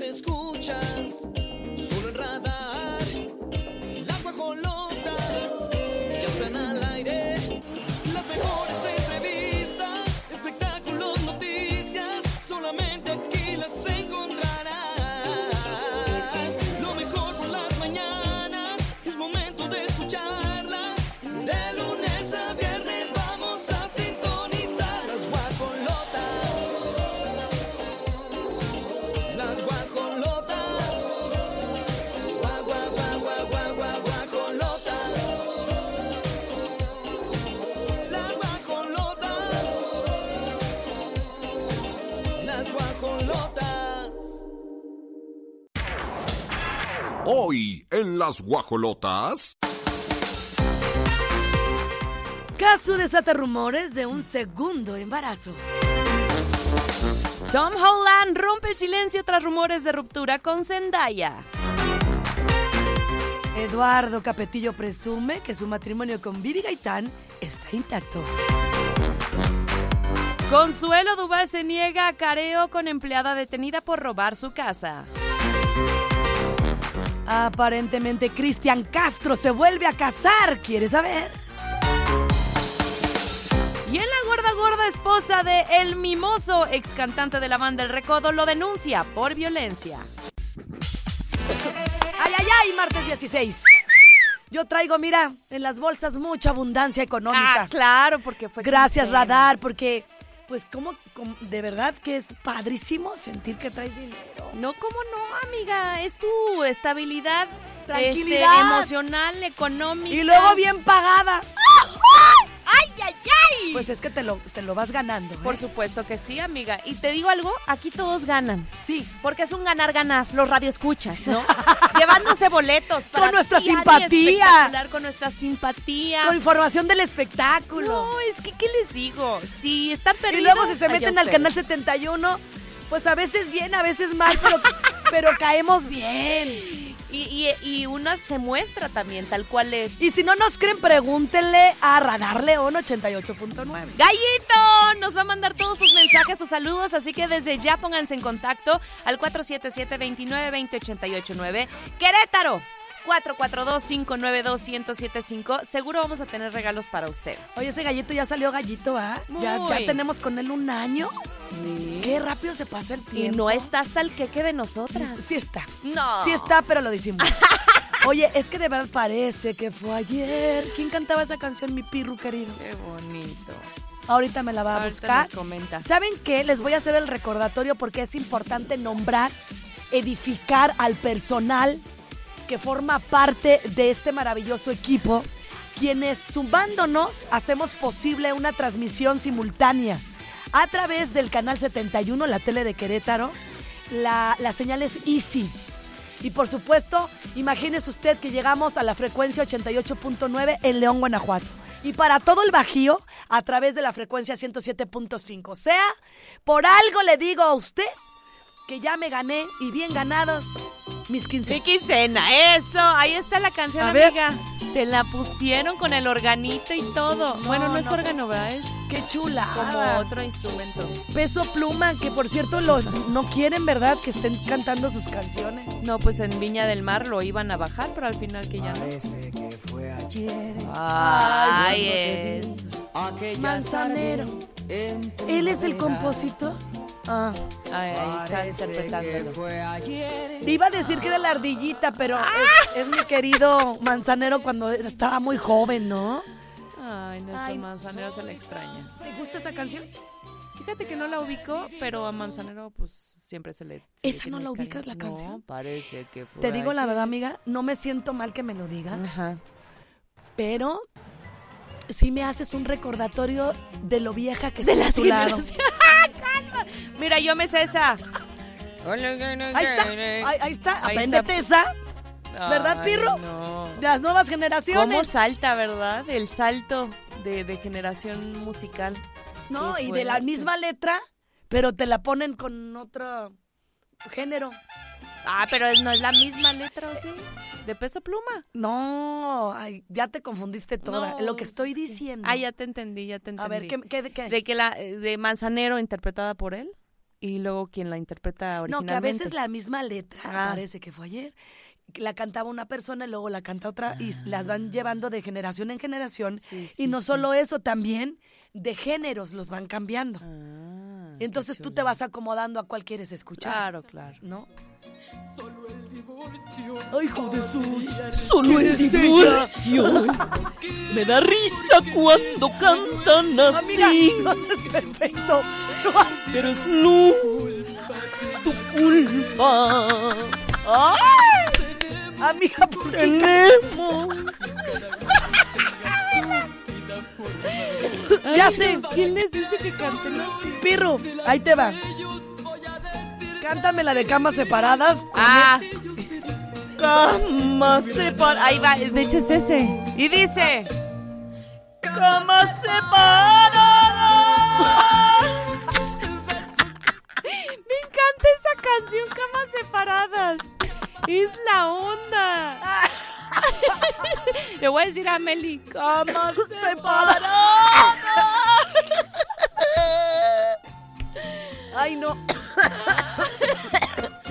escuchas las guajolotas. Casu desata rumores de un segundo embarazo. Tom Holland rompe el silencio tras rumores de ruptura con Zendaya. Eduardo Capetillo presume que su matrimonio con Vivi Gaitán está intacto. Consuelo Duval se niega a careo con empleada detenida por robar su casa. Aparentemente Cristian Castro se vuelve a casar, ¿quieres saber? Y en la gorda gorda esposa de El Mimoso, ex cantante de la banda El Recodo, lo denuncia por violencia. ¡Ay, ay, ay! Martes 16. Yo traigo, mira, en las bolsas mucha abundancia económica. Ah, claro, porque fue Gracias. Radar, porque, pues, como, de verdad que es padrísimo sentir que traes dinero. No, ¿cómo no, amiga? Es tu estabilidad Tranquilidad. este, emocional, económica. Y luego bien pagada. ¡Ay, ay, ay! Pues es que te lo, te lo vas ganando. ¿eh? Por supuesto que sí, amiga. Y te digo algo, aquí todos ganan. Sí. Porque es un ganar-ganar, los radioescuchas, ¿no? Llevándose boletos para Con nuestra simpatía. Con nuestra simpatía. Con información del espectáculo. No, es que, ¿qué les digo? Si están y perdidos... luego si se meten al canal 71, pues a veces bien, a veces mal, pero, pero caemos bien. Y, y, y uno se muestra también tal cual es. Y si no nos creen, pregúntenle a Radar León 88.9. Gallito nos va a mandar todos sus mensajes, sus saludos, así que desde ya pónganse en contacto al 477-2920-889. Querétaro, 442-592-1075. Seguro vamos a tener regalos para ustedes. Oye, ese gallito ya salió gallito, ¿ah? Ya, ya tenemos con él un año. Sí. Qué rápido se pasa el Y tiempo. no está hasta el queque de nosotras. Sí está. No. Sí está, pero lo decimos. Oye, es que de verdad parece que fue ayer. ¿Quién cantaba esa canción, mi pirru querido? Qué bonito. Ahorita me la va a Ahorita buscar. nos comenta. ¿Saben qué? Les voy a hacer el recordatorio porque es importante nombrar, edificar al personal que forma parte de este maravilloso equipo, quienes sumándonos hacemos posible una transmisión simultánea a través del canal 71, la tele de Querétaro. La, la señal es Easy. Y por supuesto, imagínese usted que llegamos a la frecuencia 88.9 en León, Guanajuato. Y para todo el Bajío, a través de la frecuencia 107.5. O sea, por algo le digo a usted que ya me gané y bien ganados mis 15. Mi quincena, eso. Ahí está la canción, A ver. amiga. Te la pusieron con el organito y todo. No, bueno, no, es no. órgano, ¿verdad? Es ¡Qué chula! como otro instrumento. Peso Pluma, que por cierto lo, no quieren, ¿verdad? Que estén cantando sus canciones. No, pues en Viña del Mar lo iban a bajar, pero al final que ya no. Parece que fue ayer. Ay, es. Manzanero. ¿Él es el compositor? Ah. Ay, ahí está interpretándolo. ayer. Iba a decir que era la ardillita, pero ¡Ah! es, es mi querido Manzanero cuando estaba muy joven, ¿no? Ay, nuestro Ay, manzanero se le extraña. ¿Te gusta esa canción? Fíjate que no la ubico, pero a manzanero pues siempre se le... se le ¿Esa no la ubicas, la canción? No, parece que fue Te digo la verdad, amiga, no me siento mal que me lo digas, Ajá. pero sí me haces un recordatorio de lo vieja que De está a tu lado. Calma. Mira, yo me sé esa. Ahí está, ahí, ahí está, Ahí apréndete esa, ¿verdad, Ay, Pirro? No. de las nuevas generaciones. ¿Cómo salta, verdad? El salto de, de generación musical. No, y de la misma letra, pero te la ponen con otro género. Ah, pero no es la misma letra, ¿o sí? De peso pluma. No, ay, ya te confundiste toda. No, lo que estoy diciendo. Ah, ya te entendí, ya te entendí. A ver, ¿qué, qué, qué? De que la de Manzanero interpretada por él. y luego quien la interpreta No, originalmente. que a veces la misma letra, Ah. parece que fue ayer, la cantaba una persona y luego la canta otra y las van llevando de generación en generación. Sí, sí, y no sí. solo eso, también de géneros los van cambiando. Ah, Entonces tú te vas acomodando a cuál quieres escuchar. Claro, claro. ¿No? Solo el divorcio. Ay, hijo de su... Solo el ¿Quién es divorcio. Me da risa cuando cantan Amiga, así. lo haces perfecto. Lo haces- Pero es no tu culpa. ¡Ay! Amiga, ¿por qué? Tenemos. Ya sé. ¿Quién les dice que canten así? Pirru, ahí te va. Cántame la de camas separadas. Ah. Cama separadas. Ahí va, de hecho es ese. Y dice. Cama separadas. Me encanta esa canción, Camas separadas. Es la onda. Le voy a decir a Meli, camas separadas. Ay, no.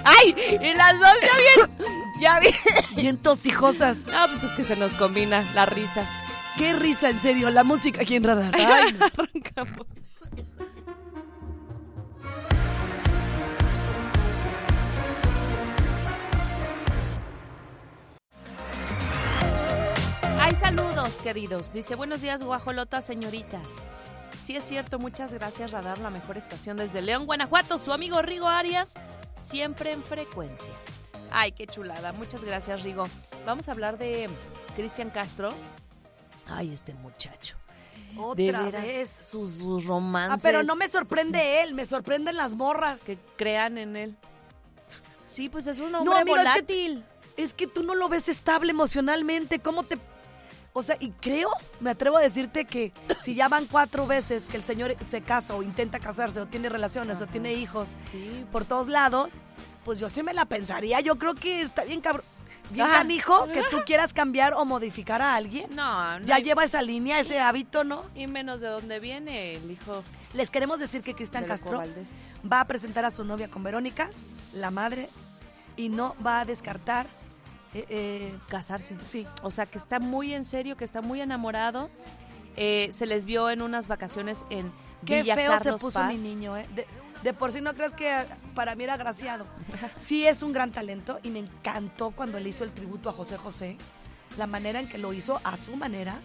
¡Ay! Y las dos ya bien. Ya bien. Bien tosijosas. No, pues es que se nos combina la risa. Qué risa, en serio. La música aquí en Radar. Ay, no. Arrancamos. Hay saludos, queridos. Dice, buenos días, guajolotas, señoritas. Sí es cierto, muchas gracias, Radar, la mejor estación desde León, Guanajuato. Su amigo Rigo Arias, siempre en frecuencia. Ay, qué chulada. Muchas gracias, Rigo. Vamos a hablar de Cristian Castro. Ay, este muchacho. De Otra veras, vez. sus, sus Ah, romances. pero no me sorprende él, me sorprenden las morras. Que crean en él. Sí, pues es un No, hombre amigo, es que- volátil. Es que tú no lo ves estable emocionalmente. ¿Cómo te.? O sea, y creo, me atrevo a decirte que si ya van cuatro veces que el señor se casa o intenta casarse o tiene relaciones o tiene hijos Sí, por todos lados, pues yo sí me la pensaría. Yo creo que está bien cabrón. Bien Ah. canijo que tú quieras cambiar o modificar a alguien. no, no. Ya hay- lleva esa línea, ese hábito, ¿no? Y menos de dónde viene el hijo Les queremos decir que Cristian de Castro Valdés. va a presentar a su novia con Verónica, la madre, y no va a descartar. Eh, eh, Casarse. sí. O sea, que está muy en serio, que está muy enamorado. Eh, se les vio en unas vacaciones en Qué Villa feo se puso Paz. mi niño, ¿eh? De, de por sí no crees que para mí era graciado. Sí es un gran talento y me encantó cuando le hizo el tributo a José José, la manera en que lo hizo a su manera,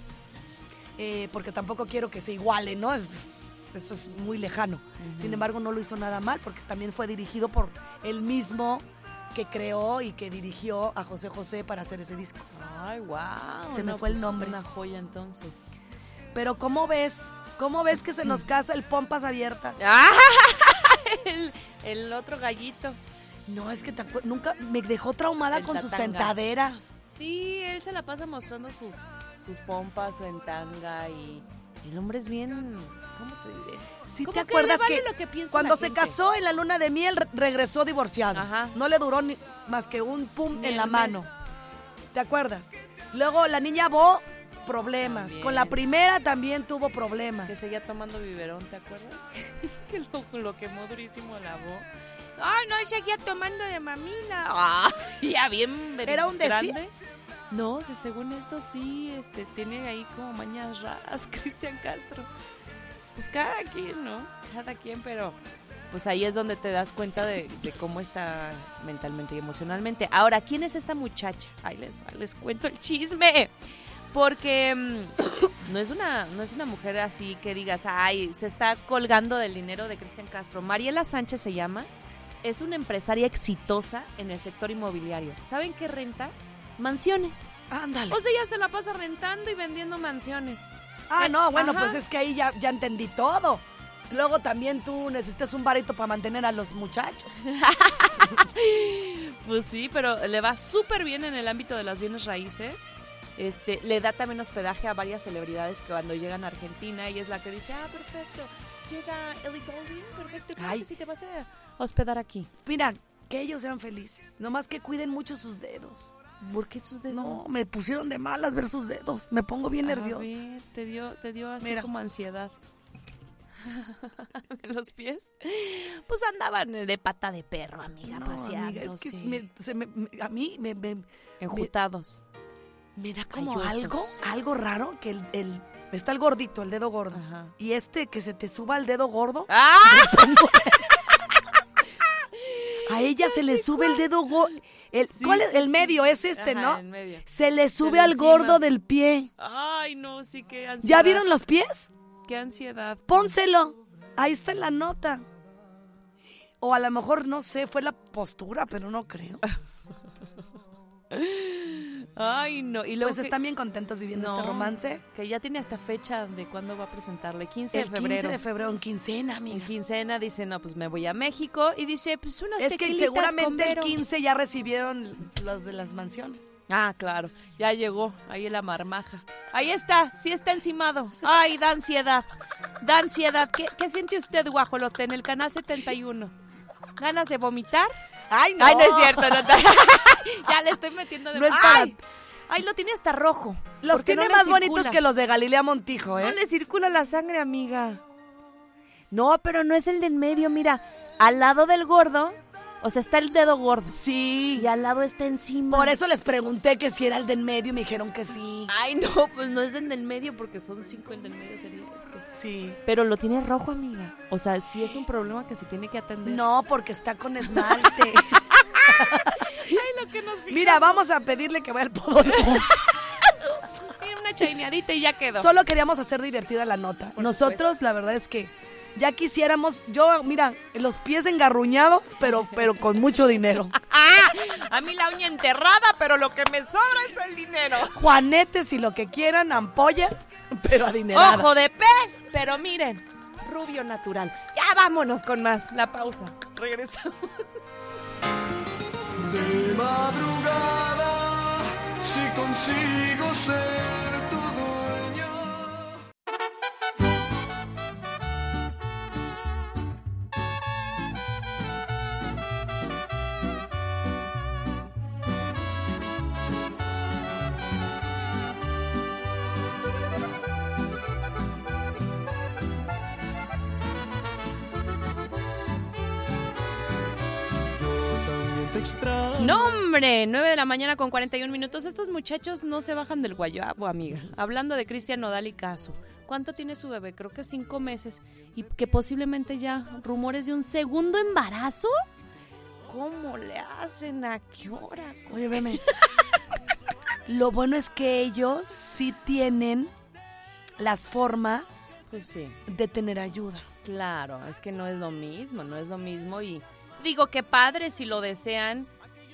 eh, porque tampoco quiero que se iguale, ¿no? Es- es- eso es muy lejano. Sin embargo, no lo hizo nada mal porque también fue dirigido por él mismo que creó y que dirigió a José José para hacer ese disco. Ay, wow. Se me fue el nombre. Una joya entonces. Pero ¿cómo ves? ¿Cómo ves que se nos casa el pompas abiertas? ¡Ah! el, el otro gallito. No, es que te nunca me dejó traumada El con sus tatanga. sentaderas. Sí, él se la pasa mostrando sus, sus pompas en tanga y el hombre es bien, ¿cómo te diré? ¿Sí Como te acuerdas vale que, cuando se gente. casó en la luna de miel re- regresó divorciado? Ajá. No le duró ni más que un pum Ni en la mano. mes. ¿Te acuerdas? Luego la niña Bo, problemas. También. Con la primera también tuvo problemas. Que seguía tomando biberón, ¿te acuerdas? que lo, lo quemó durísimo la voz. Ay, no, él seguía tomando de mamila. Ah, ya bien Era un decir. No, que según esto sí, este, tiene ahí como mañas raras, Cristian Castro. Pues cada quien, ¿no? Cada quien, pero pues ahí es donde te das cuenta de, de cómo está mentalmente y emocionalmente. Ahora, ¿quién es esta muchacha? Ahí les va, les cuento el chisme. Porque mm, no es una no es una mujer así que digas, ay, se está colgando del dinero de Cristian Castro. Mariela Sánchez se llama. Es una empresaria exitosa en el sector inmobiliario. ¿Saben qué renta? Mansiones. Ándale. O sea, ella se la pasa rentando y vendiendo mansiones. ah, no, bueno, Ajá. pues es que ahí ya, ya entendí todo. Luego también tú necesitas un barito para mantener a los muchachos. Pues sí, pero le va súper bien en el ámbito de las bienes raíces. Este, le da también hospedaje a varias celebridades que cuando llegan a Argentina ella es la que dice, ah, perfecto, llega Ellie Goulding, perfecto, claro Ay. que sí te vas a hospedar aquí. Mira, que ellos sean felices. Nomás que cuiden mucho sus dedos. ¿Por qué sus dedos? No, me pusieron de malas ver sus dedos. Me pongo bien A nerviosa. ver, te dio, te dio así Mira. como ansiedad. en los pies, pues andaban de pata de perro, amiga, No, paseando. amiga, es que sí. me- se me- me- a mí me, me- Enjutados. me da como Callosos. algo, algo raro que el, el- está el gordito, el dedo gordo. Ajá. Y este que se te suba el dedo gordo, ¡Ah! a ella se le sube el dedo gordo. El, Sí, ¿Cuál es? sí, el medio es este, Ajá, ¿no? en medio. Se le sube al encima. gordo del pie. Ay, no, sí, qué ansiedad. ¿Ya vieron los pies? Qué ansiedad. Pónselo. Ahí está en la nota. O a lo mejor, no sé, fue la postura, pero no creo. Ay, no. Y luego Pues que- están bien contentos viviendo No, este romance. Que ya tiene hasta fecha de cuándo va a presentarle. 15 El de febrero. 15 de febrero, en quincena, En amiga. quincena dice, no, pues me voy a México. Y dice, pues unas Es que seguramente el Vero. 15 ya recibieron los de las mansiones. Ah, claro. Ya llegó. Ahí la marmaja. Ahí está. Sí está encimado. Ay, da ansiedad. Da ansiedad. ¿Qué, qué siente usted, guajolote, en el canal 71? ¿Ganas de vomitar? ¡Ay, no! Ay, no es cierto. No, ya le estoy metiendo de... No es para- Ay, ay, lo tiene hasta rojo. Los tiene no más bonitos que los de Galilea Montijo, ¿eh? No le circula la sangre, amiga. No, pero no es el de en medio, mira. Al lado del gordo, o sea, está el dedo gordo. Sí. Y al lado está encima. Por eso les pregunté que si era el del medio y me dijeron que sí. Ay, no, pues no es el del medio porque son cinco, el del medio sería este. Sí. Pero lo tiene rojo, amiga. O sea, sí es un problema que se tiene que atender. No, porque está con esmalte. lo que nos Mira, vamos a pedirle que vaya al podólogo. Una chaineadita y ya quedó. Solo queríamos hacer divertida la nota. Por Nosotros, la verdad es que ya quisiéramos, yo, mira, los pies engarruñados, pero, pero con mucho dinero. ¡Ah! A mí la uña enterrada, pero lo que me sobra es el dinero. Juanetes y lo que quieran, ampollas, pero adinerada. Ojo de pez, pero miren, rubio natural. Ya vámonos con más. La pausa. Regresamos. De madrugada, si consigo ser hombre, 9 de la mañana con 41 minutos. Estos muchachos no se bajan del guayabo, amiga. Hablando de Cristian Nodal y Caso. ¿Cuánto tiene su bebé? Creo que cinco meses. Y que posiblemente ya rumores de un segundo embarazo. ¿Cómo le hacen? ¿A qué hora? Oye, veme. Lo bueno es que ellos sí tienen las formas Pues sí. de tener ayuda. Claro, es que no es lo mismo, no es lo mismo y digo que padre si lo desean,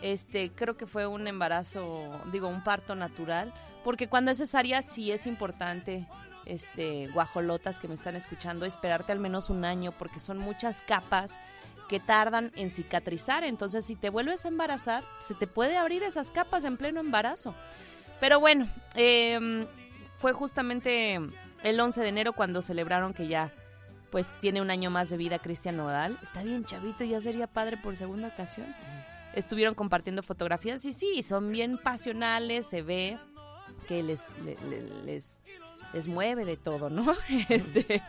este creo que fue un embarazo, digo un parto natural, porque cuando es cesárea sí es importante, este guajolotas que me están escuchando, esperarte al menos un año porque son muchas capas que tardan en cicatrizar, entonces si te vuelves a embarazar se te puede abrir esas capas en pleno embarazo. Pero bueno, em, fue justamente el 11 de enero cuando celebraron que ya pues tiene un año más de vida Cristian Nodal. Está bien chavito, ya sería padre por segunda ocasión. Estuvieron compartiendo fotografías y sí, son bien pasionales, se ve que les, le- le- les, les mueve de todo, ¿no? Este,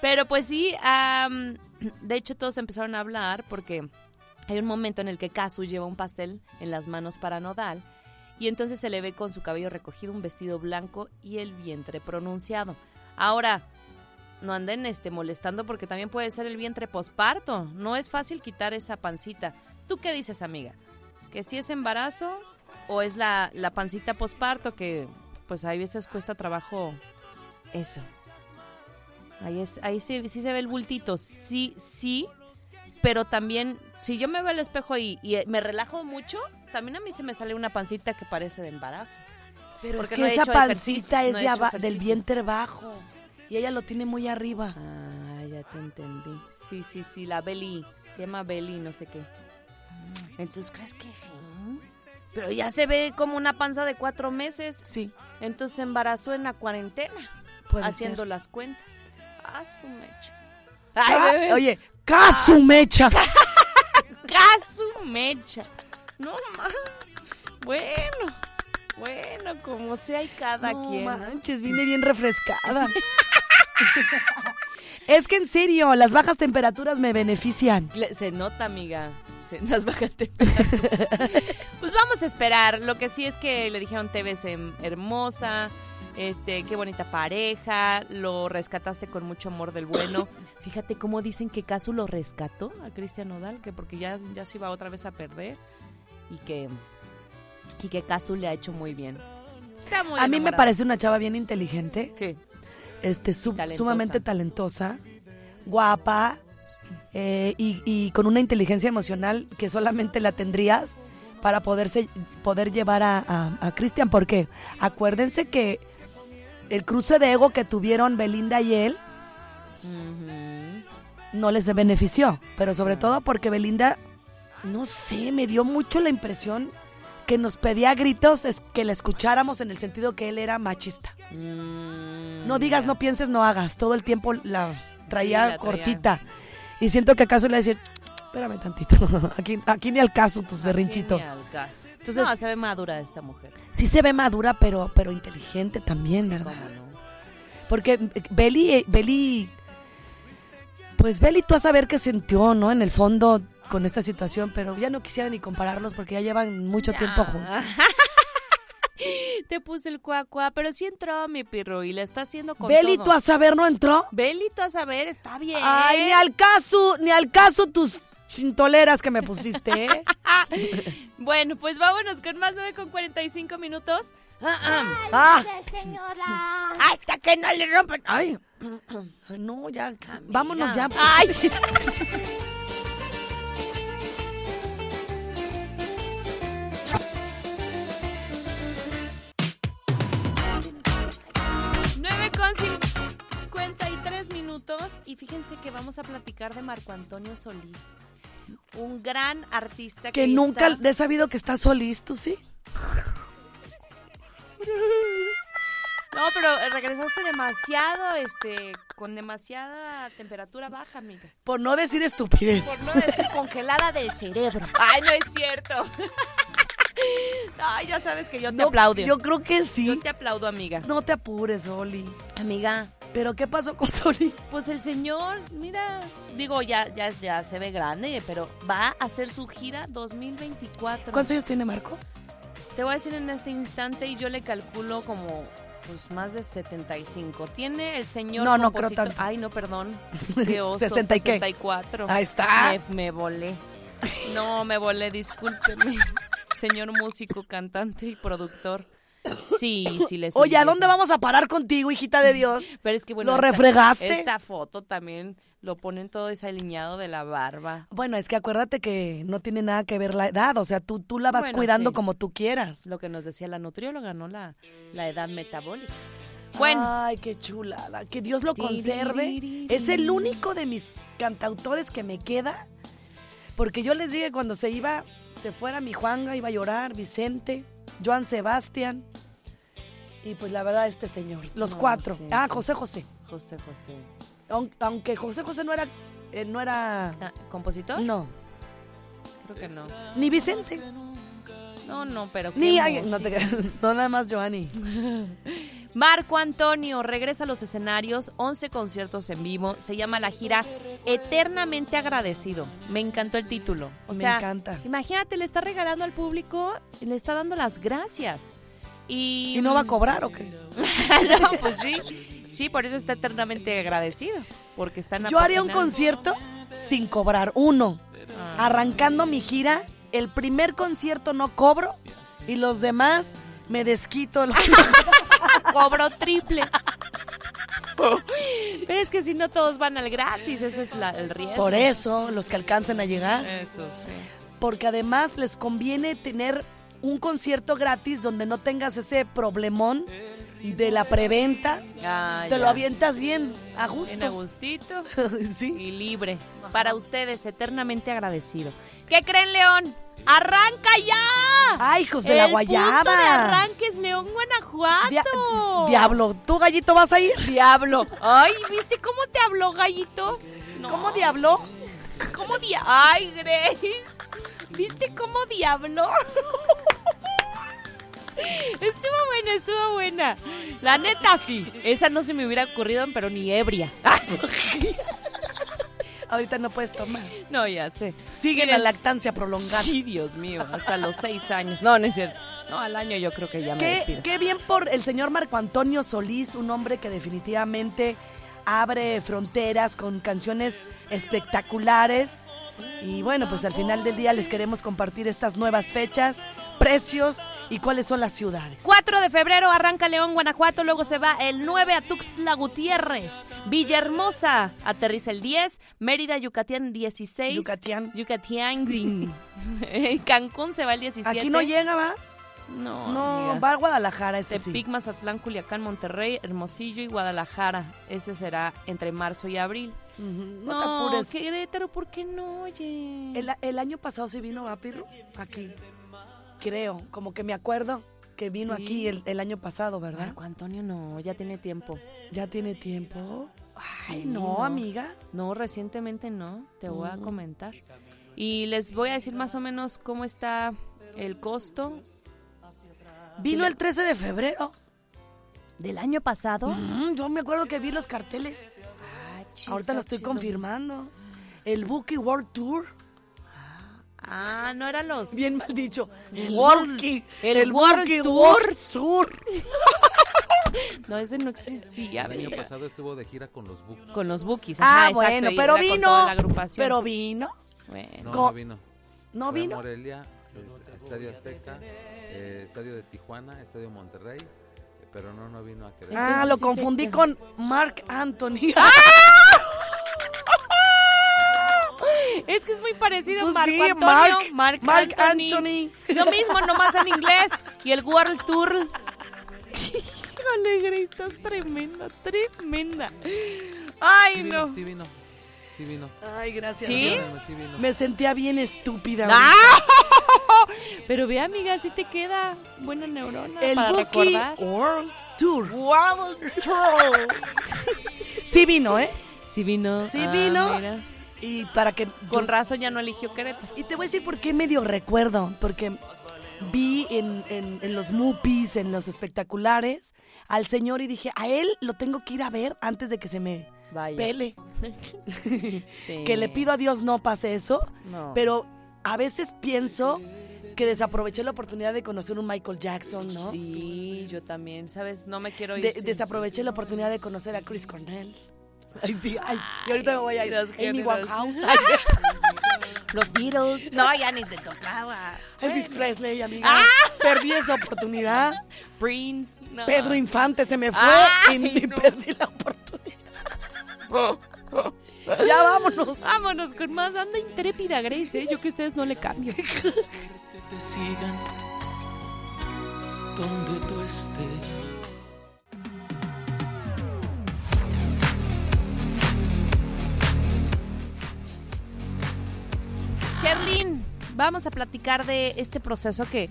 pero pues sí, am, de hecho todos empezaron a hablar porque hay un momento en el que Kazu lleva un pastel en las manos para Nodal y entonces se le ve con su cabello recogido, un vestido blanco y el vientre pronunciado. Ahora, no anden este, molestando porque también puede ser el vientre posparto. No es fácil quitar esa pancita. ¿Tú qué dices, amiga? ¿Que si es embarazo o es la, la pancita posparto que pues a veces cuesta trabajo eso? Ahí, es, ahí sí, sí se ve el bultito. Sí, sí, pero también si yo me veo al espejo y, y me relajo mucho, también a mí se me sale una pancita que parece de embarazo. Pero Porque es que esa pancita es no de del vientre bajo. Y ella lo tiene muy arriba. Ah, ya te entendí. Sí, sí, sí, la Beli. Se llama Beli, no sé qué. Entonces, ¿crees que sí? Pero ya se ve como una panza de cuatro meses. Sí, Entonces se embarazó en la cuarentena, puede haciendo ser. las cuentas. Ah, su mecha. Ca- Ay, bebé. Oye, ¡casu mecha! ¡Ah, su mecha! No más. Bueno, bueno, como sea y cada no quien. manches, vine bien refrescada. Es que en serio, las bajas temperaturas me benefician. Se nota, amiga. Las bajas temperaturas. pues vamos a esperar. Lo que sí es que le dijeron te ves em, hermosa, este, qué bonita pareja, lo rescataste con mucho amor del bueno. Fíjate cómo dicen que Casu lo rescató a Cristian Nodal, que porque ya, ya se iba otra vez a perder y que y que Casu le ha hecho muy bien. Está muy A mí me parece una chava bien inteligente, Sí. este, Talentosa. sumamente talentosa, guapa eh, y, y con una inteligencia emocional que solamente la tendrías para poderse, poder llevar a, a, a Cristian. Porque acuérdense que el cruce de ego que tuvieron Belinda y él no les benefició, pero sobre todo porque Belinda, no sé, me dio mucho la impresión que nos pedía gritos es que le escucháramos en el sentido que él era machista. Mm, No digas, no pienses, no hagas. Todo el tiempo la traía Sí, la traía. cortita. Y siento que acaso le decir, espérame tantito, aquí, aquí ni al caso tus berrinchitos. Aquí ni al caso. Entonces- no, se ve madura esta mujer. Sí se ve madura, pero, pero inteligente también, ¿verdad? ¿Cómo no? Porque Beli, eh, Beli, pues Beli tú a saber qué sintió, ¿no? En el fondo con esta situación, pero ya no quisiera ni compararlos porque ya llevan mucho Ya. tiempo juntos. Te puse el cuacua, pero sí entró mi pirro y le está haciendo con Beli todo. tú a saber no entró. Beli, tú a saber, está bien. Ay, ni al caso, ni al caso tus chintoleras que me pusiste, ¿eh? Bueno, pues vámonos con más 9 con 45 minutos. Ah, ah. Ah, señora. hasta que no le rompan. Ay, Ay, no, ya, vámonos ya. Ay, y fíjense que vamos a platicar de Marco Antonio Solís, un gran artista Que está- nunca he sabido que estás solís, ¿tú sí? No, pero regresaste demasiado, este, con demasiada temperatura baja, amiga. Por no decir estupidez. Por no decir congelada del cerebro. Ay, no es cierto. Ay, ya sabes que yo te No, aplaudo. Yo creo que sí. Yo te aplaudo, amiga. No te apures, Oli. Amiga, ¿Pero qué pasó con Solís? pues el señor, mira, digo, ya, ya, ya se ve grande, pero va a hacer su gira 2024. ¿Cuántos años tiene Marco? Te voy a decir en este instante y yo le calculo como pues más de 75. Tiene el señor No, no creo tanto. Ay, no, perdón. Qué oso, 60 y qué. 64. Ahí está. Me, me volé. No, me volé, discúlpeme. Señor músico, cantante y productor. Sí, sí le Oye, ¿a dónde vamos a parar contigo, hijita de Dios? Pero es que bueno, ¿Lo esta- refregaste? Esta foto también lo ponen todo desaliñado de la barba. Bueno, es que acuérdate que no tiene nada que ver la edad, o sea, tú, tú la vas Bueno, cuidando sí. como tú quieras. Lo que nos decía la nutrióloga, ¿no? La, la edad metabólica. Bueno, Ay, qué chulada. Que Dios lo conserve. Es el único de mis cantautores que me queda. Porque yo les dije cuando se iba, se fuera mi Juanga, iba a llorar, Vicente, Joan Sebastián. Y pues la verdad, este señor. Los No, cuatro. sí, ah. José José. José José. Aun- Aunque José José no era. eh, no era. Ah, ¿Compositor? No. Creo que no. Ni Vicente. No, no, pero. Ni. ay, no te. No, nada más Joanny. Marco Antonio regresa a los escenarios, 11 conciertos en vivo. Se llama la gira Eternamente Agradecido. Me encantó el título. O Me sea, encanta. Imagínate, le está regalando al público, le está dando las gracias. Y, ¿Y no va a cobrar o qué? no, pues sí. Sí, por eso está eternamente agradecido. Porque están Yo haría un concierto sin cobrar. Uno. Ah. Arrancando mi gira, el primer concierto no cobro y los demás me desquito. cobro triple. Pero es que si no todos van al gratis, ese es la- el riesgo. Por eso, los que alcancen a llegar. Eso sí. Porque además les conviene tener un concierto gratis donde no tengas ese problemón de la preventa. Ah, Te lo avientas bien, a Bien a gusto. gustito sí. y libre. Para ustedes, eternamente agradecido. ¿Qué creen, León? ¡Arranca ya! Ay, hijos de la El punto de guayaba. arranque es León, Guanajuato. Dia- diablo, ¿tú gallito vas a ir? Diablo. Ay, ¿viste cómo te habló, gallito? No. ¿Cómo diablo? ¿Cómo dia... Ay, Grace. ¿Viste cómo diablo? Estuvo buena, estuvo buena. La neta, sí. Esa no se me hubiera ocurrido, pero ni ebria. Ahorita no puedes tomar. No, ya sé. Sigue la lactancia prolongada. Sí, Dios mío, hasta los seis años. No, no es cierto. No, al año yo creo que ya me Qué, bien por el señor Marco Antonio Solís, un hombre que definitivamente abre fronteras con canciones espectaculares. Y bueno, pues al final del día les queremos compartir estas nuevas fechas, precios y cuáles son las ciudades. 4 de febrero arranca León, Guanajuato, luego se va el 9 a Tuxtla Gutiérrez, Villahermosa aterriza el 10, Mérida, Yucatán 16, Yucatán. Yucatán, Cancún se va el 17. Aquí no llega, ¿va? No, No, amiga. va a Guadalajara, sí. Tepic, Mazatlán, Culiacán, Monterrey, Hermosillo y Guadalajara. Ese será entre marzo y abril. No, No, te apures. Querétaro, ¿por qué no, oye? El, el año pasado sí vino a Pirro, aquí. Creo, como que me acuerdo que vino Sí. aquí el, el año pasado, ¿verdad? Marco Antonio no, ya tiene tiempo. Ya tiene tiempo. Ay, Sí, no, no. amiga. No, recientemente no, te voy a Mm. comentar. Y les voy a decir más o menos cómo está el costo Vino el 13 de febrero. del año pasado. Mm, yo me acuerdo que vi los carteles. Ah, chis, Ahorita lo ah, estoy chis, confirmando. El Buki World Tour. Ah, no eran los. Bien mal dicho. El World- Buki. el World Tour. World Tour. No, ese no existía. El año pasado estuvo de gira con los Bookies. Con los bookies. Ah, ajá, bueno, pero vino. toda la agrupación. Pero vino. Bueno. No, no vino. ¿No Fue vino? Morelia, Estadio Azteca, eh, Estadio de Tijuana, Estadio Monterrey, pero no, no vino a Querétaro. Ah, Entonces lo sí confundí con Mark Anthony. Es que es muy parecido Pues Marco sí, Antonio, Mark- Anthony. Anthony. Lo mismo, nomás en inglés. Y el World Tour. Híjole, Grace, estás tremenda, tremenda. Ay, Sí vino, no. sí vino, sí vino. Ay, gracias. ¿Sí? Sí vino. Me sentía bien estúpida. Pero ve, amiga, si te queda buena neurona El para Buki recordar. World Tour. World Tour. Sí vino, ¿eh? Sí vino. Sí Ah, vino. mira. Y para que... Con razón ya no eligió Querétaro. Y te voy a decir por qué medio recuerdo. Porque vi en, en- en los movies, en los espectaculares, al señor y dije, a él lo tengo que ir a ver antes de que se me Vaya. pele. Sí. Que le pido a Dios no pase eso. No. Pero a veces pienso que desaproveché la oportunidad de conocer un Michael Jackson, ¿no? Sí, yo también, ¿sabes? No me quiero ir. De- desaproveché la oportunidad de conocer a Chris Cornell. Ay, sí, ay. Y ahorita me voy a ir. los Amy. Winehouse. Ay, sí. Los Beatles. No, ya ni te tocaba. Elvis Presley, amiga. Ah. Perdí esa oportunidad. Prince. No. Pedro Infante se me fue Ay, y, y no. perdí la oportunidad. ya vámonos. Vámonos con más. Anda intrépida, Grace, ¿eh? Yo que a ustedes no le cambio. te sigan donde tú estés. Vamos a platicar de este proceso que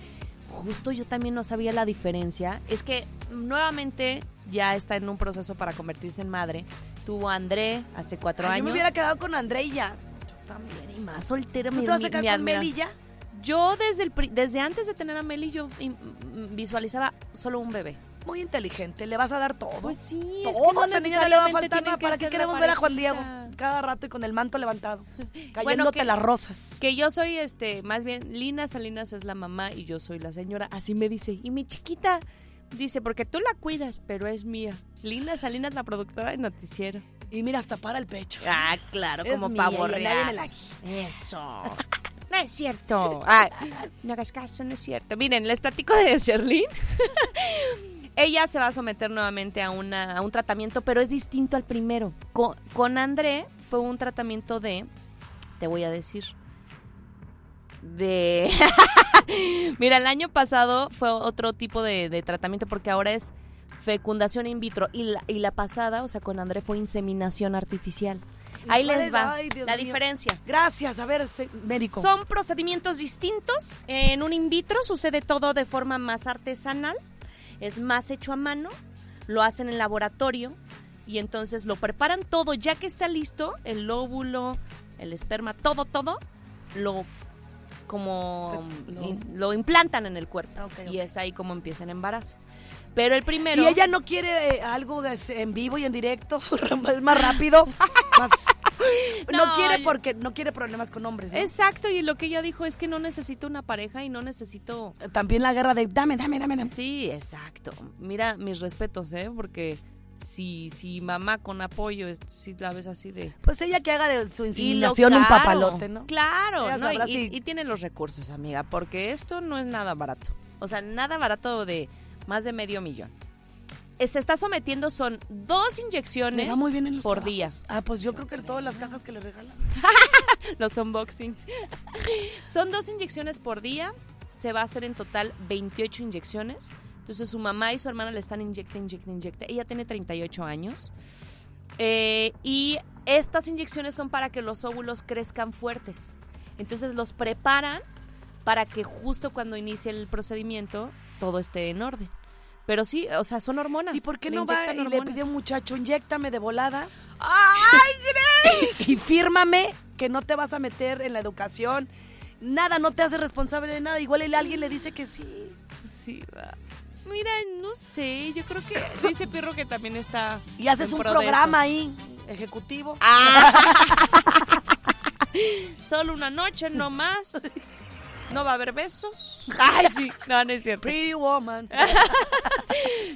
justo yo también no sabía la diferencia. Es que nuevamente ya está en un proceso para convertirse en madre. Tuvo a André hace cuatro Ay, yo años. me hubiera quedado con André y ya. También, y más soltera. ¿Tú mi- te vas a quedar con admira- Meli ya? Yo desde, el, desde antes de tener a Meli, yo visualizaba solo un bebé. Muy inteligente, le vas a dar todo. Pues sí, todo, es que no esa niña le va a faltar nada. ¿Para qué queremos ver a Juan Diego? Cada rato y con el manto levantado, cayéndote que- las rosas. Que yo soy, este, más bien, Lina Salinas es la mamá y yo soy la señora. Así me dice. Y mi chiquita dice, porque tú la cuidas, pero es mía. Lina Salinas, la productora de noticiero. Y mira, hasta para el pecho. Ah, claro, Es como mía pavo y nadie real. me la quita. Eso. No es cierto. Ay, no hagas caso, no es cierto. Miren, les platico de Sherlyn. Ella se va a someter nuevamente a, una, a un tratamiento, pero es distinto al primero. Con, con André fue un tratamiento de, te voy a decir, de... Mira, el año pasado fue otro tipo de, de tratamiento porque ahora es fecundación in vitro y la, y la pasada, o sea, con André fue inseminación artificial. Ahí ¿Cuál les es? va Ay, la mío. diferencia. Gracias, a ver, médico. Son procedimientos distintos. En un in vitro sucede todo de forma más artesanal, es más hecho a mano, lo hacen en laboratorio y entonces lo preparan todo, ya que está listo, el óvulo, el esperma, todo, todo, lo como Lo- in- lo implantan en el cuerpo. Y es ahí como empieza el embarazo. Pero el primero Y ella no quiere eh, algo de- en vivo y en directo, es más rápido, más no, No, quiere porque no quiere problemas con hombres. ¿no? Exacto, y lo que ella dijo es que no necesito una pareja y no necesito... También la guerra de dame, dame, dame, dame. Sí, exacto. Mira, mis respetos, ¿eh? Porque si, si mamá con apoyo, si la ves así de... Pues ella que haga de su inseminación un papalote, ¿no? Claro, ¿no? y, si- y tiene los recursos, amiga, porque esto no es nada barato. O sea, nada barato de más de medio millón. Eh, Se está sometiendo, son dos inyecciones va muy bien en los por trabajos. día. Ah, pues yo creo que todas las cajas que le regalan. Los unboxings. Son dos inyecciones por día. Se va a hacer en total 28 inyecciones. Entonces su mamá y su hermana le están inyecta, inyecta, inyecta. Ella tiene 38 años. Eh, y estas inyecciones son para que los óvulos crezcan fuertes. Entonces los preparan para que justo cuando inicie el procedimiento todo esté en orden. Pero sí, o sea, son hormonas. ¿Y por qué Le no va y le pide a un muchacho, inyectame de volada ¡Ay, Grace! y fírmame que no te vas a meter en la educación? Nada, no te hace responsable de nada. Igual el alguien le dice que sí. Sí, va. Mira, no sé, yo creo que dice Pirro que también está. Y haces un programa ahí, ejecutivo. eso. Solo una noche, no más. No va a haber besos. Ay, sí. No, no es cierto. Pretty woman.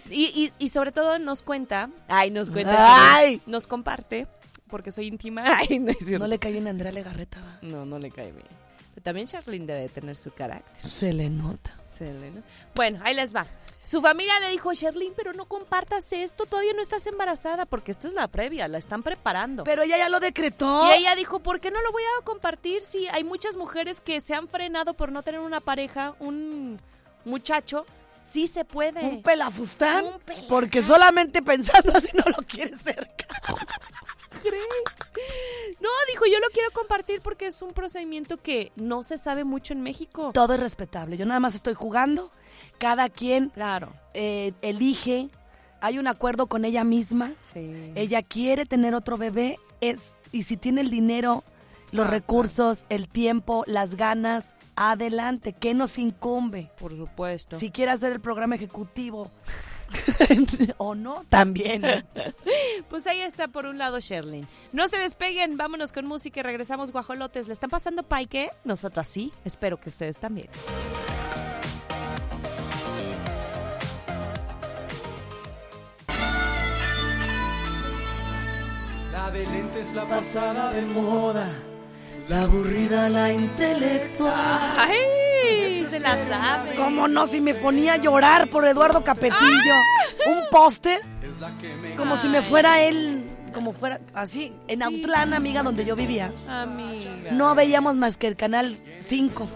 Y, y, y sobre todo nos cuenta. Ay, nos cuenta. Ay. Nos comparte, porque soy íntima. Ay, no es cierto. No le cae bien a Andrea Legarreta. ¿va? No, no le cae bien. Pero también Charlene debe tener su carácter. Se le nota. Selena. Bueno, ahí les va. Su familia le dijo, Sherlyn, pero no compartas esto, todavía no estás embarazada, porque esto es la previa, la están preparando. Pero ella ya lo decretó. Y ella dijo, ¿por qué no lo voy a compartir si hay muchas mujeres que se han frenado por no tener una pareja, un muchacho? Sí se puede. Un pelafustán. Un pelafustán. Porque solamente pensando así no lo quiere cerca. No, dijo, yo lo quiero compartir porque es un procedimiento que no se sabe mucho en México. Todo es respetable. Yo nada más estoy jugando. Cada quien Claro. eh, elige. Hay un acuerdo con ella misma. Sí. Ella quiere tener otro bebé. Es, y si tiene el dinero, los Ah, recursos, el tiempo, las ganas, adelante. ¿Qué nos incumbe? Por supuesto. Si quiere hacer el programa ejecutivo o no, también. Pues ahí está por un lado Sherlyn. No se despeguen, vámonos con música y regresamos guajolotes. ¿Le están pasando paique? Nosotras sí, espero que ustedes también. De lentes, la pasada de moda. La aburrida, la intelectual. ¡Ay! Se la sabe. ¿Cómo no? Si me ponía a llorar por Eduardo Capetillo. Un póster. Como si me fuera él, como fuera así, en Autlán, amiga, donde yo vivía. Amiga. No veíamos más que el canal 5.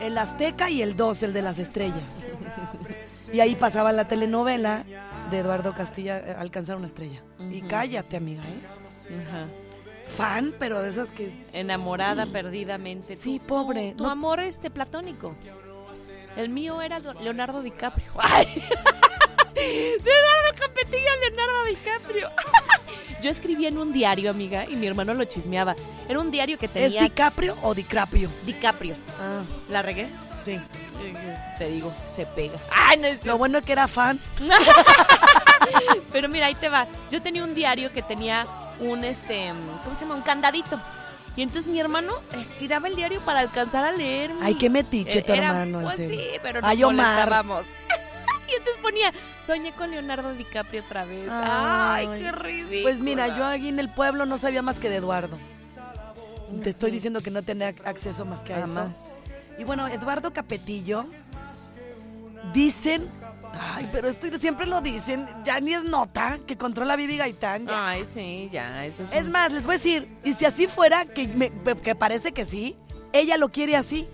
El Azteca y el 2, el de las estrellas. Y ahí pasaba la telenovela de Eduardo Castilla, eh, Alcanzar una estrella. Y cállate, amiga, ¿eh? Ajá. Fan, pero de esas que... Enamorada perdidamente. Sí, pobre. Tu, tu No- amor este platónico. El mío era do- Leonardo DiCaprio. Ay. De Eduardo Capetillo a Leonardo DiCaprio. Yo escribía en un diario, amiga, y mi hermano lo chismeaba. Era un diario que ¿Es tenía DiCaprio o DiCaprio? DiCaprio. Ah, ¿La regué? Sí. Te digo, se pega. Ay, no es Lo bueno es que era fan. Pero mira, ahí te va. Yo tenía un diario que tenía un, este, ¿cómo se llama? Un candadito. Y entonces mi hermano estiraba el diario para alcanzar a leer. Ay, qué metiche tu Era- hermano, Pues sí, pero nos Ay, Omar. molestábamos. y entonces ponía, soñé con Leonardo DiCaprio otra vez. Ay, Ay. qué ridículo. Pues mira, yo aquí en el pueblo no sabía más que de Eduardo. Te estoy diciendo que no tenía acceso más que a eso. Y bueno, Eduardo Capetillo, dicen, ay, pero esto siempre lo dicen, ya ni es nota, que controla a Vivi Gaitán. ya. Ay, sí, ya, eso es. Es un- más, les voy a decir, y si así fuera, que, me- que parece que sí, ella lo quiere así.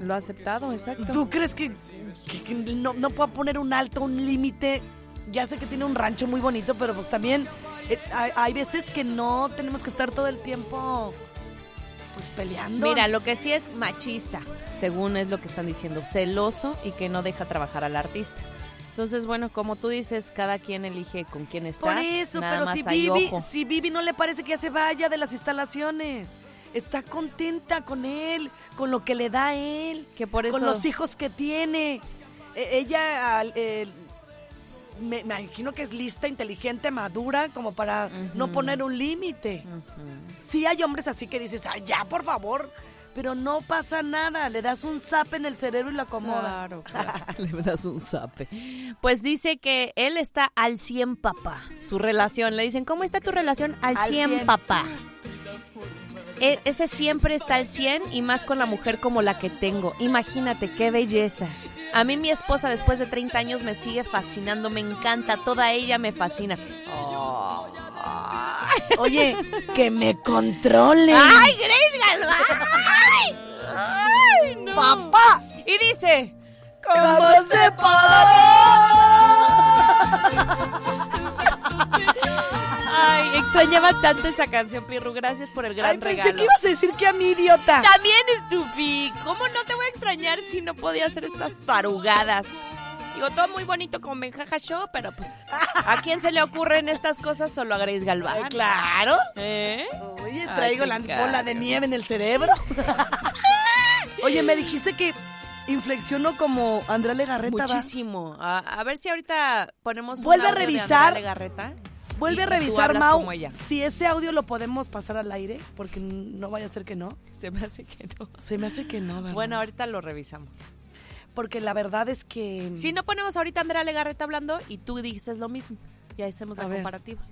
Lo ha aceptado, exacto. ¿Tú crees que, que- que no, no pueda poner un alto, un límite? Ya sé que tiene un rancho muy bonito, pero pues también eh, hay, hay veces que no tenemos que estar todo el tiempo pues peleando. Mira, lo que sí es machista, según es lo que están diciendo, celoso y que no deja trabajar al artista. Entonces, bueno, como tú dices, cada quien elige con quién está. Por eso, Nada pero si Vivi, si Vivi no le parece que ya se vaya de las instalaciones. Está contenta con él, con lo que le da a él, Que por con los hijos que tiene. E- ella el- me, me imagino que es lista, inteligente, madura, como para no poner un límite. Sí hay hombres así que dices, ay, ya, por favor. Pero no pasa nada, le das un zap en el cerebro y lo acomoda. Claro, claro. Le das un zape. Pues dice que él está al 100 papá. Su relación. Le dicen, ¿cómo está tu relación? Al, Al 100, 100. papá. E- ese siempre está al 100 y más con la mujer como la que tengo. Imagínate, qué belleza. A mí mi esposa después de 30 años me sigue fascinando, me encanta, toda ella me fascina. Oye, que me controle. ¡Ay, Grace Galván! ¡Ay, no! ¡Papá! Y dice, ¿Cómo ¿cómo se se Ay, extrañaba tanto esa canción, Pirru. Gracias por el gran Ay, pensé regalo. que ibas a decir que a mi idiota. También, Stupi. ¿Cómo no te voy a extrañar si no podía hacer estas tarugadas? Digo, todo muy bonito con Benjaja Show, pero pues, ¿a quién se le ocurren estas cosas? Solo a Grace Galván. Claro. ¿Eh? Oye, traigo la caro. bola de nieve en el cerebro. Oye, me dijiste que inflexionó como Andrea Legarreta. Muchísimo. A, a ver si ahorita ponemos un Vuelve a audio de revisar. Andrea Legarreta. Vuelve Y- a revisar, Mau, como ella. si ese audio lo podemos pasar al aire, porque no vaya a ser que no. Se me hace que no. Se me hace que no, ¿verdad? Bueno, ahorita lo revisamos. Porque la verdad es que... Si no ponemos ahorita a Andrea Legarreta hablando y tú dices lo mismo. Y hacemos A la ver. comparativa.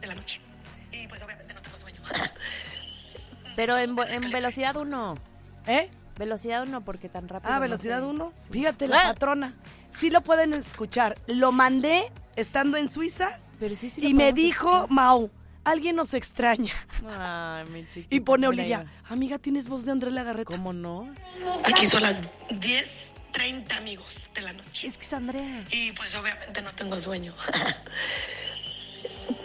de la noche. Y pues obviamente no tengo sueño. Pero en, velocidad 1. ¿Eh? Velocidad 1 porque tan rápido. Ah, no velocidad sé. 1. Sí. Fíjate, la Ah, patrona. Sí lo pueden escuchar. Lo mandé estando en Suiza Pero sí, sí y me dijo, escuchar. Mau, alguien nos extraña. Ay, mi chiquita. Y pone Olivia, mira. amiga, ¿tienes voz de Andrea Legarreta? ¿Cómo no? Aquí son las 10.30 amigos de la noche. Es que es Andrea. Y pues obviamente no tengo sueño.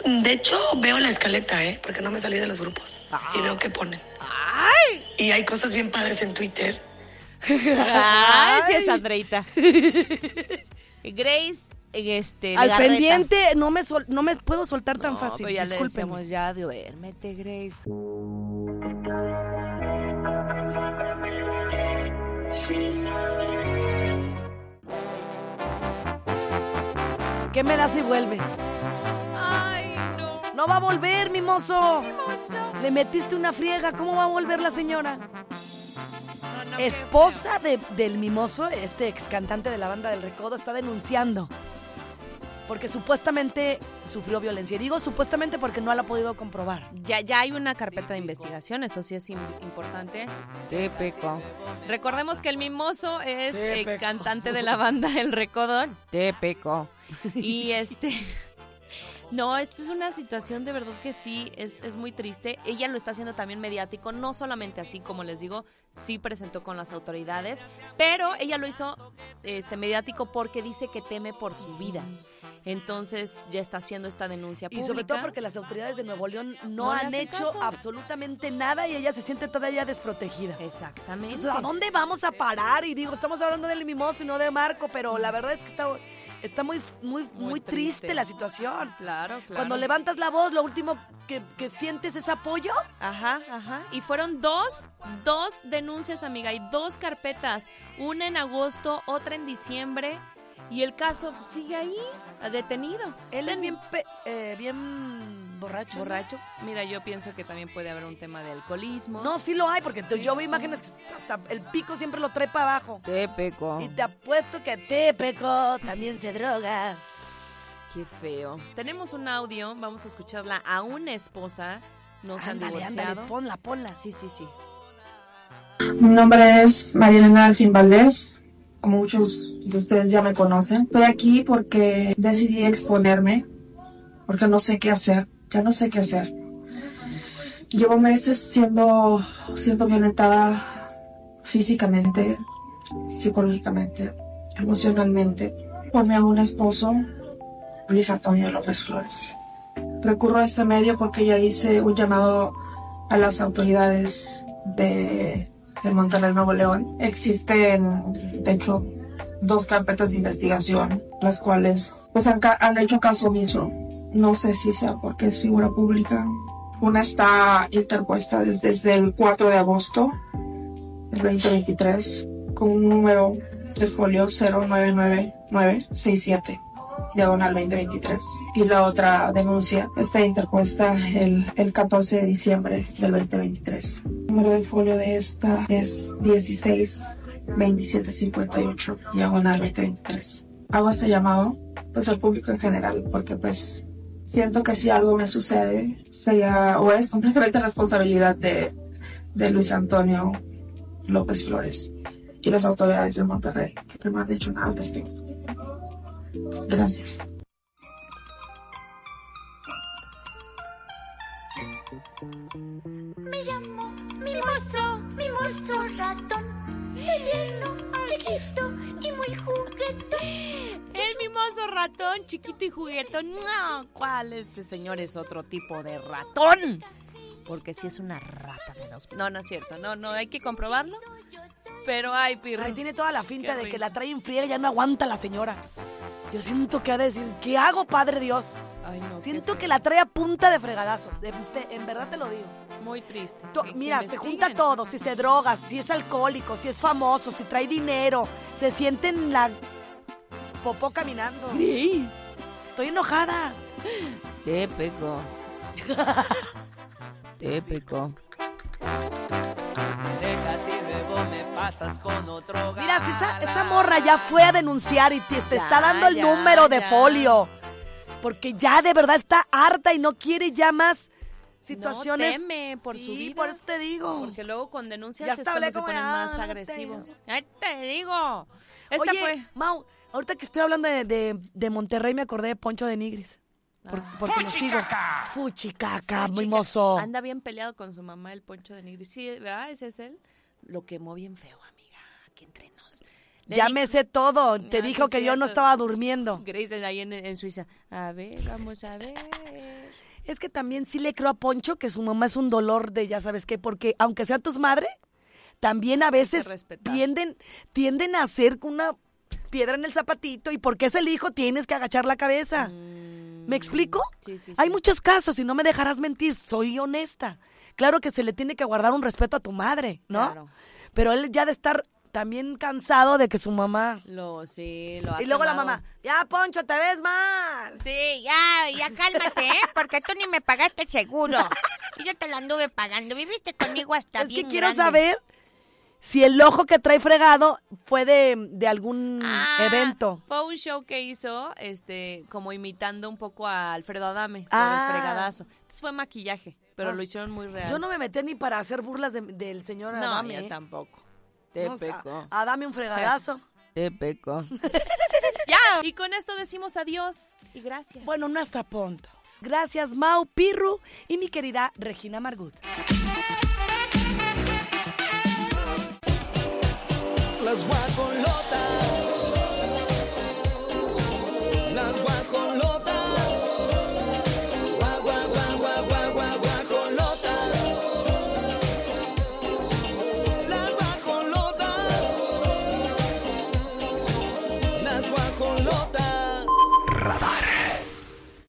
De hecho, veo la escaleta, ¿eh? Porque no me salí de los grupos. Y veo qué ponen. Y hay cosas bien padres en Twitter. Ay, sí es Andreita. Grace, este. Al pendiente no me, sol- no me puedo soltar tan No, fácil. pero ya le Discúlpenme. decíamos ya, duérmete, Grace. ¿Qué me das si vuelves? Ay, no. No va a volver, mi mozo. Le metiste una friega. ¿Cómo va a volver la señora? No, no, qué Esposa de- del mimoso, este ex cantante de la banda del Recodo, está denunciando. Porque supuestamente sufrió violencia. Y digo supuestamente porque no la ha podido comprobar. Ya, ya hay una carpeta de investigación, eso sí es im- importante. Típico. Recordemos que el mimoso es Típico. ex cantante de la banda El Recodo. Típico. Y este. No, esto es una situación de verdad que sí, es, es muy triste. Ella lo está haciendo también mediático, no solamente así, como les digo, sí presentó con las autoridades, pero ella lo hizo este mediático porque dice que teme por su vida. Entonces ya está haciendo esta denuncia Y pública. sobre todo porque las autoridades de Nuevo León no, han hecho caso. absolutamente nada y ella se siente todavía desprotegida. Exactamente. Entonces, ¿a dónde vamos a parar? Y digo, estamos hablando del mimoso y no de Marco, pero la verdad es que está, está muy, muy, muy, triste. triste. la situación. Claro, claro. Cuando levantas la voz, lo último que, que sientes es apoyo. Ajá, ajá. Y fueron dos, dos denuncias, amiga, y dos carpetas. Una en agosto, otra en diciembre. Y el caso sigue ahí, detenido. Él es bien, pe- eh, bien borracho. Mira, yo pienso que también puede haber un tema de alcoholismo. No, sí lo hay, porque Sí, yo veo sí. imágenes que hasta el pico siempre lo trae para abajo. Típico. Y te apuesto que Tepeco también se droga. Qué feo. Tenemos un audio, vamos a escucharla a una esposa. No se han Ándale, divorciado. ándale, ponla, ponla. Sí, sí, sí. Mi nombre es María Elena Delfín Valdés. Como muchos de ustedes ya me conocen. Estoy aquí porque decidí exponerme, porque no sé qué hacer. Ya no sé qué hacer. Llevo meses siendo, siendo violentada físicamente, psicológicamente, emocionalmente, por mi aún esposo, Luis Antonio López Flores. Recurro a este medio porque ya hice un llamado a las autoridades de, de Monterrey, Nuevo León. Existen, de hecho, dos carpetas de investigación, las cuales pues han, han hecho caso omiso. No sé si sea porque es figura pública. Una está interpuesta desde, desde el 4 de agosto del 2023 con un número el folio 099967, diagonal 2023. Y la otra denuncia está interpuesta el, el 14 de diciembre del 2023. El número del folio de esta es 162758, diagonal 2023. Hago este llamado pues al público en general porque pues siento que si algo me sucede sería o es completamente responsabilidad de, de Luis Antonio López Flores y las autoridades de Monterrey, que no han dicho nada al respecto. Gracias. Me llamo Mimoso, Mimoso ratón. Soy lleno, chiquito y muy juguetón. El mimoso ratón, chiquito y juguetón. No, ¿cuál? Este señor es otro tipo de ratón. Porque si es una rata de dos. No, no es cierto. No, no, hay que comprobarlo. Pero ay, pirro. Ay, tiene toda la finta de que la trae en friega y ya no aguanta la señora. Yo siento que ha de decir, ¿qué hago, Padre Dios? Ay, no, Siento que la trae a punta de fregadazos. En verdad te lo digo. Muy triste. To- Que- que mira, se junta todo. Si se droga, si es alcohólico, si es famoso, si trae dinero. Se siente en la popó caminando. Estoy enojada. Con otro Mira, si esa, esa morra ya fue a denunciar y te, te está dando el ya, número de ya. folio. Porque ya de verdad está harta y no quiere ya más situaciones. No teme por su vida. por eso te digo. Porque luego con denuncias Ya es hasta cuando hablé se ponen "Ah, más no agresivos. Ay, te digo. Esta Oye, fue. Mau, ahorita que estoy hablando de, de- de Monterrey me acordé de Poncho de Nigris. Por- Ah. porque lo sigo. Fuchicaca, mimoso. Anda bien peleado con su mamá, el Poncho de Nigris. Sí, ¿verdad? Ese es él. Lo quemó bien feo, amiga. Aquí entre nos. Le Ya di- me sé todo. Te Ah, dijo sí, que yo no estaba durmiendo. Grace ahí en, en Suiza. A ver, vamos a ver. Es que también sí le creo a Poncho que su mamá es un dolor de ya sabes qué, porque aunque sean tus madres, también a veces tienden, tienden a hacer una piedra en el zapatito y porque es el hijo tienes que agachar la cabeza. ¿Me explico? Mm, Sí, sí, Hay muchos casos y no me dejarás mentir, soy honesta. Claro que se le tiene que guardar un respeto a tu madre, ¿no? Claro. Pero él ya de estar también cansado de que su mamá... Lo, sí, lo ha Y luego la mamá, ya Poncho, te ves mal. Sí, ya, ya cálmate, ¿eh? Porque tú ni me pagaste el seguro. Y yo te lo anduve pagando. Viviste conmigo hasta Es bien que quiero grande. saber si el ojo que trae fregado fue de, de algún Ah, evento. Fue un show que hizo, este, como imitando un poco a Alfredo Adame por Ah. el fregadazo. Entonces fue maquillaje, pero Ah. lo hicieron muy real. Yo no me metí ni para hacer burlas de- del señor No, Adame. yo ¿eh? tampoco. Te No, o sea, pecó. Adame un fregadazo. Te pecó. ya. Y con esto decimos adiós y gracias. Bueno, no hasta pronto. Gracias, Mau Pirru y mi querida Regina Margut. Las guacolotas.